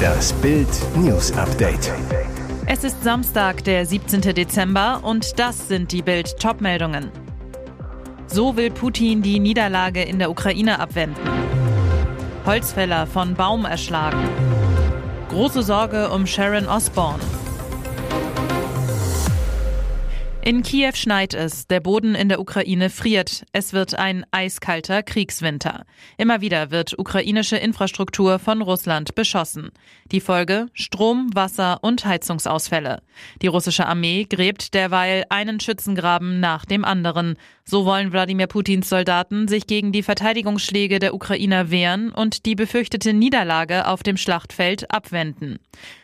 Das Bild News Update. Es ist Samstag, der 17. Dezember und das sind die Bild Topmeldungen. So will Putin die Niederlage in der Ukraine abwenden. Holzfäller von Baum erschlagen. Große Sorge um Sharon Osborne. In Kiew schneit es, der Boden in der Ukraine friert. Es wird ein eiskalter Kriegswinter. Immer wieder wird ukrainische Infrastruktur von Russland beschossen. Die Folge Strom, Wasser und Heizungsausfälle. Die russische Armee gräbt derweil einen Schützengraben nach dem anderen. So wollen Wladimir Putins Soldaten sich gegen die Verteidigungsschläge der Ukrainer wehren und die befürchtete Niederlage auf dem Schlachtfeld abwenden.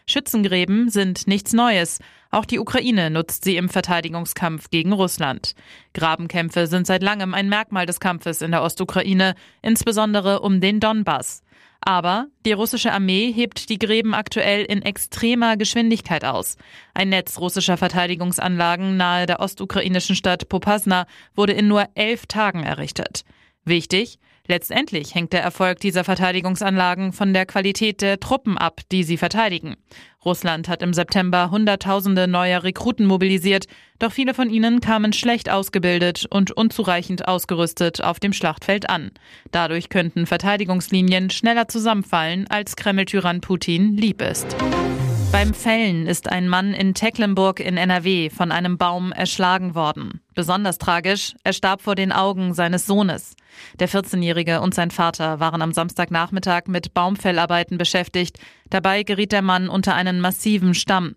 Schützengräben sind nichts Neues. Auch die Ukraine nutzt sie im Verteidigungskampf gegen Russland. Grabenkämpfe sind seit langem ein Merkmal des Kampfes in der Ostukraine, insbesondere um den Donbass. Aber die russische Armee hebt die Gräben aktuell in extremer Geschwindigkeit aus. Ein Netz russischer Verteidigungsanlagen nahe der ostukrainischen Stadt Popasna wurde in nur elf Tagen errichtet. Wichtig, Letztendlich hängt der Erfolg dieser Verteidigungsanlagen von der Qualität der Truppen ab, die sie verteidigen. Russland hat im September Hunderttausende neuer Rekruten mobilisiert, doch viele von ihnen kamen schlecht ausgebildet und unzureichend ausgerüstet auf dem Schlachtfeld an. Dadurch könnten Verteidigungslinien schneller zusammenfallen, als Kreml-Tyrann Putin lieb ist. Beim Fällen ist ein Mann in Tecklenburg in NRW von einem Baum erschlagen worden. Besonders tragisch, er starb vor den Augen seines Sohnes. Der 14-Jährige und sein Vater waren am Samstagnachmittag mit Baumfellarbeiten beschäftigt. Dabei geriet der Mann unter einen massiven Stamm.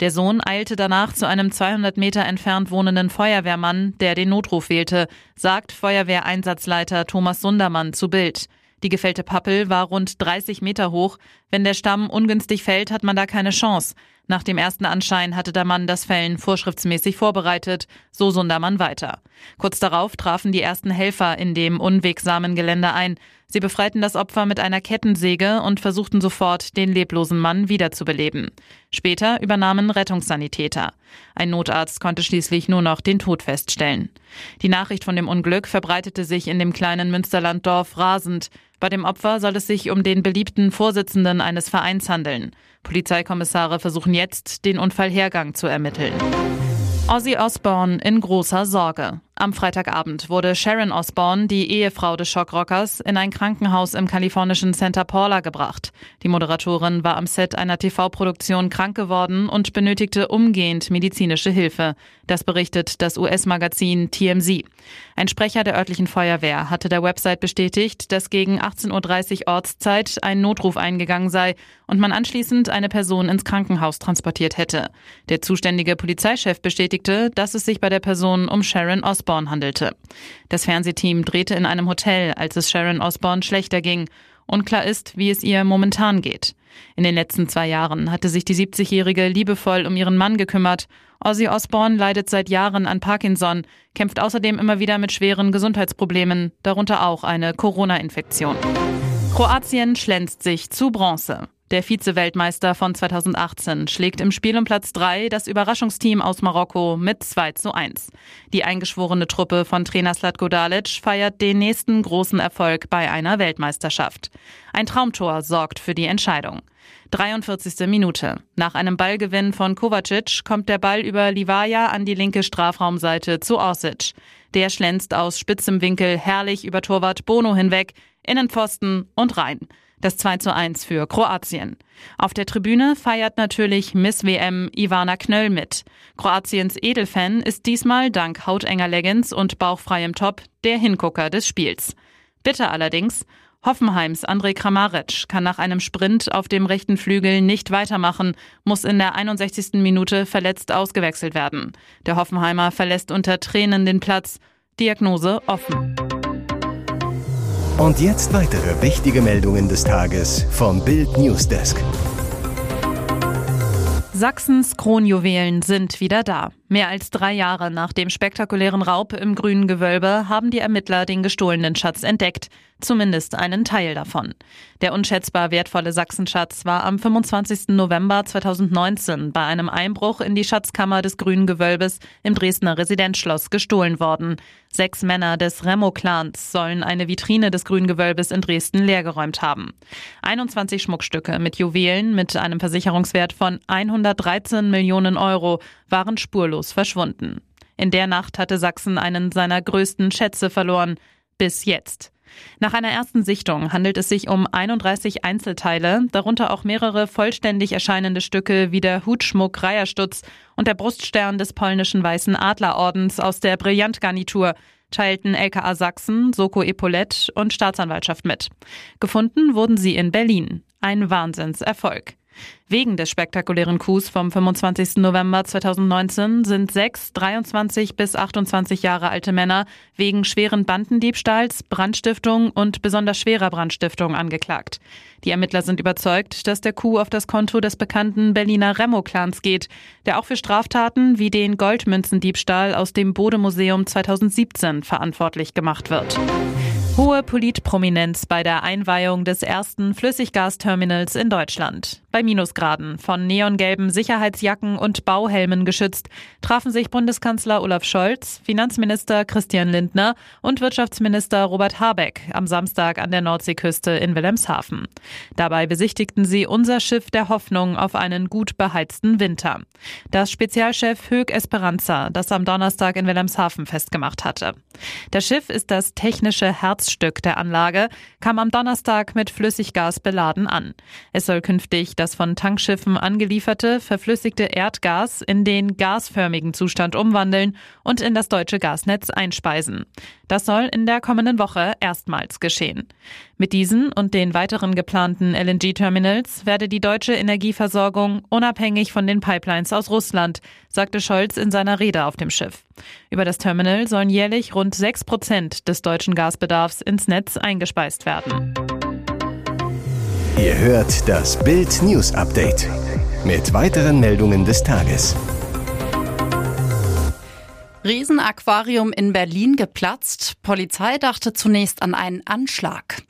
Der Sohn eilte danach zu einem 200 Meter entfernt wohnenden Feuerwehrmann, der den Notruf wählte, sagt Feuerwehreinsatzleiter Thomas Sundermann zu Bild. Die gefällte Pappel war rund 30 Meter hoch. Wenn der Stamm ungünstig fällt, hat man da keine Chance. Nach dem ersten Anschein hatte der Mann das Fällen vorschriftsmäßig vorbereitet, so Sundermann weiter. Kurz darauf trafen die ersten Helfer in dem unwegsamen Gelände ein. Sie befreiten das Opfer mit einer Kettensäge und versuchten sofort, den leblosen Mann wiederzubeleben. Später übernahmen Rettungssanitäter. Ein Notarzt konnte schließlich nur noch den Tod feststellen. Die Nachricht von dem Unglück verbreitete sich in dem kleinen Münsterlanddorf rasend. Bei dem Opfer soll es sich um den beliebten Vorsitzenden eines Vereins handeln. Polizeikommissare versuchen jetzt, den Unfallhergang zu ermitteln. Ozzy Osbourne in großer Sorge. Am Freitagabend wurde Sharon Osbourne, die Ehefrau des Schockrockers, in ein Krankenhaus im kalifornischen Santa Paula gebracht. Die Moderatorin war am Set einer TV-Produktion krank geworden und benötigte umgehend medizinische Hilfe. Das berichtet das US-Magazin TMZ. Ein Sprecher der örtlichen Feuerwehr hatte der Website bestätigt, dass gegen 18.30 Uhr Ortszeit ein Notruf eingegangen sei und man anschließend eine Person ins Krankenhaus transportiert hätte. Der zuständige Polizeichef bestätigte, dass es sich bei der Person um Sharon Osbourne Osborne handelte. Das Fernsehteam drehte in einem Hotel, als es Sharon Osborne schlechter ging. Unklar ist, wie es ihr momentan geht. In den letzten zwei Jahren hatte sich die 70-Jährige liebevoll um ihren Mann gekümmert. Ozzy Osbourne leidet seit Jahren an Parkinson, kämpft außerdem immer wieder mit schweren Gesundheitsproblemen, darunter auch eine Corona-Infektion. Kroatien schlänzt sich zu Bronze. Der Vize-Weltmeister von 2018 schlägt im Spiel um Platz 3 das Überraschungsteam aus Marokko mit 2 zu 1. Die eingeschworene Truppe von Trainer Slatko Dalic feiert den nächsten großen Erfolg bei einer Weltmeisterschaft. Ein Traumtor sorgt für die Entscheidung. 43. Minute. Nach einem Ballgewinn von Kovacic kommt der Ball über Livaja an die linke Strafraumseite zu Orsic. Der schlänzt aus spitzem Winkel herrlich über Torwart Bono hinweg, Innenpfosten und rein. Das 2 zu 1 für Kroatien. Auf der Tribüne feiert natürlich Miss WM Ivana Knöll mit. Kroatiens Edelfan ist diesmal dank hautenger Leggings und bauchfreiem Top der Hingucker des Spiels. Bitter allerdings, Hoffenheims André Kramaric kann nach einem Sprint auf dem rechten Flügel nicht weitermachen, muss in der 61. Minute verletzt ausgewechselt werden. Der Hoffenheimer verlässt unter Tränen den Platz. Diagnose offen. Und jetzt weitere wichtige Meldungen des Tages vom Bild Newsdesk. Sachsens Kronjuwelen sind wieder da. Mehr als drei Jahre nach dem spektakulären Raub im grünen Gewölbe haben die Ermittler den gestohlenen Schatz entdeckt. Zumindest einen Teil davon. Der unschätzbar wertvolle Sachsenschatz war am 25. November 2019 bei einem Einbruch in die Schatzkammer des Grünen Gewölbes im Dresdner Residenzschloss gestohlen worden. Sechs Männer des Remo-Clans sollen eine Vitrine des Grünen Gewölbes in Dresden leergeräumt haben. 21 Schmuckstücke mit Juwelen mit einem Versicherungswert von 113 Millionen Euro waren spurlos verschwunden. In der Nacht hatte Sachsen einen seiner größten Schätze verloren. Bis jetzt. Nach einer ersten Sichtung handelt es sich um 31 Einzelteile, darunter auch mehrere vollständig erscheinende Stücke wie der Hutschmuck Reierstutz und der Bruststern des polnischen Weißen Adlerordens aus der Brillantgarnitur, teilten LKA Sachsen, Soko Epaulette und Staatsanwaltschaft mit. Gefunden wurden sie in Berlin. Ein Wahnsinnserfolg. Wegen des spektakulären Coups vom 25. November 2019 sind sechs 23 bis 28 Jahre alte Männer wegen schweren Bandendiebstahls, Brandstiftung und besonders schwerer Brandstiftung angeklagt. Die Ermittler sind überzeugt, dass der Coup auf das Konto des bekannten Berliner Remo-Clans geht, der auch für Straftaten wie den Goldmünzendiebstahl aus dem Bodemuseum 2017 verantwortlich gemacht wird. Hohe Politprominenz bei der Einweihung des ersten Flüssiggasterminals in Deutschland. Bei Minusgraden, von neongelben Sicherheitsjacken und Bauhelmen geschützt, trafen sich Bundeskanzler Olaf Scholz, Finanzminister Christian Lindner und Wirtschaftsminister Robert Habeck am Samstag an der Nordseeküste in Wilhelmshaven. Dabei besichtigten sie unser Schiff der Hoffnung auf einen gut beheizten Winter. Das Spezialchef Hög Esperanza, das am Donnerstag in Wilhelmshaven festgemacht hatte. Das Schiff ist das technische Herzstück der Anlage, kam am Donnerstag mit Flüssiggas beladen an. Es soll künftig das von Tankschiffen angelieferte verflüssigte Erdgas in den gasförmigen Zustand umwandeln und in das deutsche Gasnetz einspeisen. Das soll in der kommenden Woche erstmals geschehen. Mit diesen und den weiteren geplanten LNG-Terminals werde die deutsche Energieversorgung unabhängig von den Pipelines aus Russland, sagte Scholz in seiner Rede auf dem Schiff. Über das Terminal sollen jährlich rund sechs Prozent des deutschen Gasbedarfs ins Netz eingespeist werden. Ihr hört das Bild News Update mit weiteren Meldungen des Tages. Riesenaquarium in Berlin geplatzt. Polizei dachte zunächst an einen Anschlag.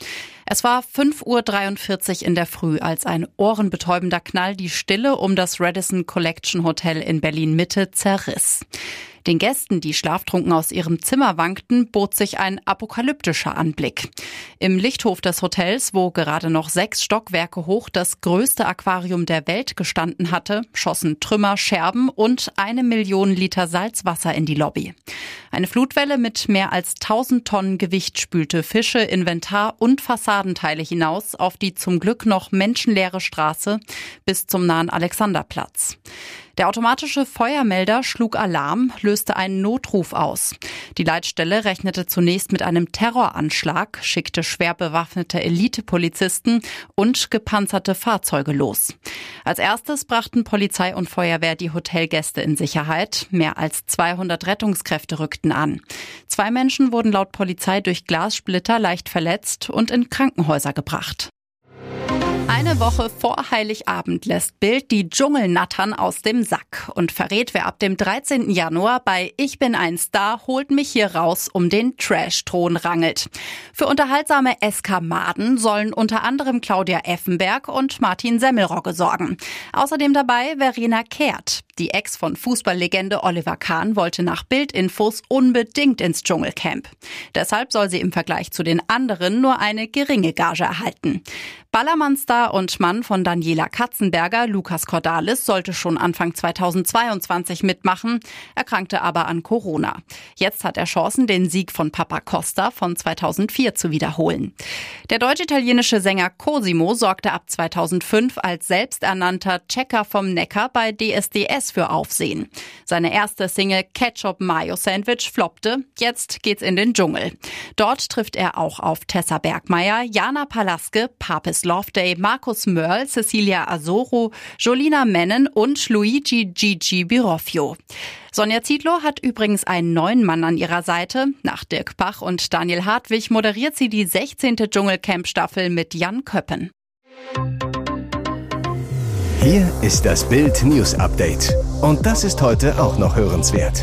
Es war 5.43 Uhr in der Früh, als ein ohrenbetäubender Knall die Stille um das Radisson Collection Hotel in Berlin Mitte zerriss. Den Gästen, die schlaftrunken aus ihrem Zimmer wankten, bot sich ein apokalyptischer Anblick. Im Lichthof des Hotels, wo gerade noch sechs Stockwerke hoch das größte Aquarium der Welt gestanden hatte, schossen Trümmer, Scherben und eine Million Liter Salzwasser in die Lobby. Eine Flutwelle mit mehr als 1000 Tonnen Gewicht spülte Fische, Inventar und Fassadenteile hinaus auf die zum Glück noch menschenleere Straße bis zum nahen Alexanderplatz. Der automatische Feuermelder schlug Alarm, löste einen Notruf aus. Die Leitstelle rechnete zunächst mit einem Terroranschlag, schickte schwer bewaffnete Elitepolizisten und gepanzerte Fahrzeuge los. Als erstes brachten Polizei und Feuerwehr die Hotelgäste in Sicherheit. Mehr als 200 Rettungskräfte rückten an. Zwei Menschen wurden laut Polizei durch Glassplitter leicht verletzt und in Krankenhäuser gebracht. Eine Woche vor Heiligabend lässt Bild die Dschungelnattern aus dem Sack und verrät, wer ab dem 13. Januar bei Ich bin ein Star holt mich hier raus um den Trash-Thron rangelt. Für unterhaltsame Eskamaden sollen unter anderem Claudia Effenberg und Martin Semmelrogge sorgen. Außerdem dabei Verena Kehrt. Die Ex von Fußballlegende Oliver Kahn wollte nach Bildinfos unbedingt ins Dschungelcamp. Deshalb soll sie im Vergleich zu den anderen nur eine geringe Gage erhalten. Ballermann-Star und Mann von Daniela Katzenberger, Lukas Cordalis, sollte schon Anfang 2022 mitmachen, erkrankte aber an Corona. Jetzt hat er Chancen, den Sieg von Papa Costa von 2004 zu wiederholen. Der deutsch-italienische Sänger Cosimo sorgte ab 2005 als selbsternannter Checker vom Neckar bei DSDS für Aufsehen. Seine erste Single Ketchup Mayo Sandwich floppte. Jetzt geht's in den Dschungel. Dort trifft er auch auf Tessa Bergmeier, Jana Palaske, Papis Chris Loveday, Markus Mörl, Cecilia Azoro, Jolina Mennen und Luigi Gigi Biroffio. Sonja Ziedlow hat übrigens einen neuen Mann an ihrer Seite. Nach Dirk Bach und Daniel Hartwig moderiert sie die 16. Dschungelcamp-Staffel mit Jan Köppen. Hier ist das Bild News Update. Und das ist heute auch noch hörenswert.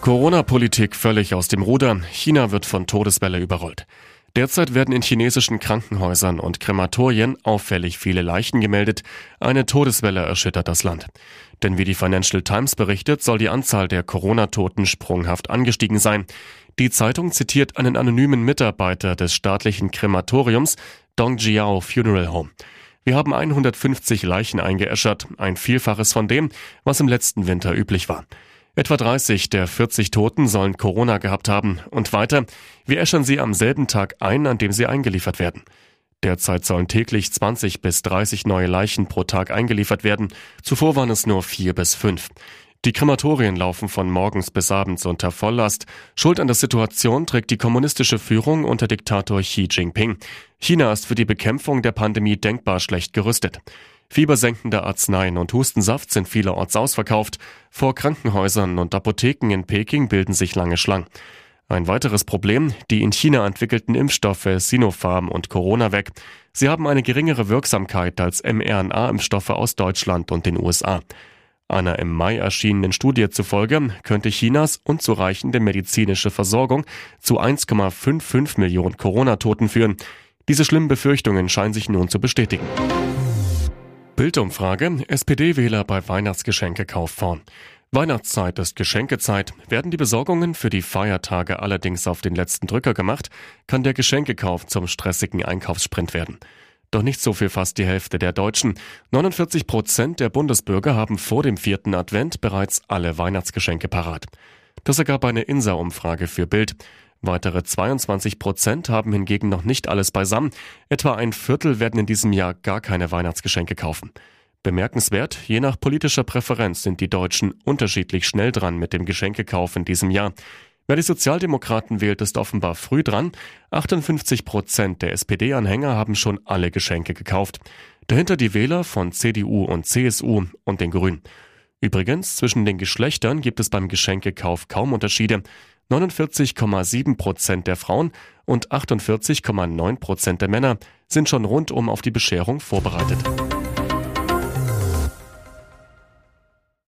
Corona-Politik völlig aus dem Ruder. China wird von Todeswelle überrollt. Derzeit werden in chinesischen Krankenhäusern und Krematorien auffällig viele Leichen gemeldet. Eine Todeswelle erschüttert das Land. Denn wie die Financial Times berichtet, soll die Anzahl der Corona-Toten sprunghaft angestiegen sein. Die Zeitung zitiert einen anonymen Mitarbeiter des staatlichen Krematoriums Dongjiao Funeral Home. Wir haben 150 Leichen eingeäschert, ein Vielfaches von dem, was im letzten Winter üblich war. Etwa 30 der 40 Toten sollen Corona gehabt haben. Und weiter, wir äschern sie am selben Tag ein, an dem sie eingeliefert werden. Derzeit sollen täglich 20 bis 30 neue Leichen pro Tag eingeliefert werden. Zuvor waren es nur vier bis fünf. Die Krematorien laufen von morgens bis abends unter Volllast. Schuld an der Situation trägt die kommunistische Führung unter Diktator Xi Jinping. China ist für die Bekämpfung der Pandemie denkbar schlecht gerüstet. Fiebersenkende Arzneien und Hustensaft sind vielerorts ausverkauft. Vor Krankenhäusern und Apotheken in Peking bilden sich lange Schlangen. Ein weiteres Problem, die in China entwickelten Impfstoffe Sinopharm und CoronaVac. Sie haben eine geringere Wirksamkeit als mRNA-Impfstoffe aus Deutschland und den USA. Einer im Mai erschienenen Studie zufolge könnte Chinas unzureichende medizinische Versorgung zu 1,55 Millionen Corona-Toten führen. Diese schlimmen Befürchtungen scheinen sich nun zu bestätigen. Bildumfrage. SPD-Wähler bei Weihnachtsgeschenkekauf vorn. Weihnachtszeit ist Geschenkezeit. Werden die Besorgungen für die Feiertage allerdings auf den letzten Drücker gemacht, kann der Geschenkekauf zum stressigen Einkaufssprint werden. Doch nicht so viel fast die Hälfte der Deutschen. 49 Prozent der Bundesbürger haben vor dem vierten Advent bereits alle Weihnachtsgeschenke parat. Das ergab eine INSA-Umfrage für Bild. Weitere 22 Prozent haben hingegen noch nicht alles beisammen. Etwa ein Viertel werden in diesem Jahr gar keine Weihnachtsgeschenke kaufen. Bemerkenswert, je nach politischer Präferenz sind die Deutschen unterschiedlich schnell dran mit dem Geschenkekauf in diesem Jahr. Wer die Sozialdemokraten wählt, ist offenbar früh dran. 58 Prozent der SPD-Anhänger haben schon alle Geschenke gekauft. Dahinter die Wähler von CDU und CSU und den Grünen. Übrigens, zwischen den Geschlechtern gibt es beim Geschenkekauf kaum Unterschiede. 49,7 Prozent der Frauen und 48,9 Prozent der Männer sind schon rundum auf die Bescherung vorbereitet.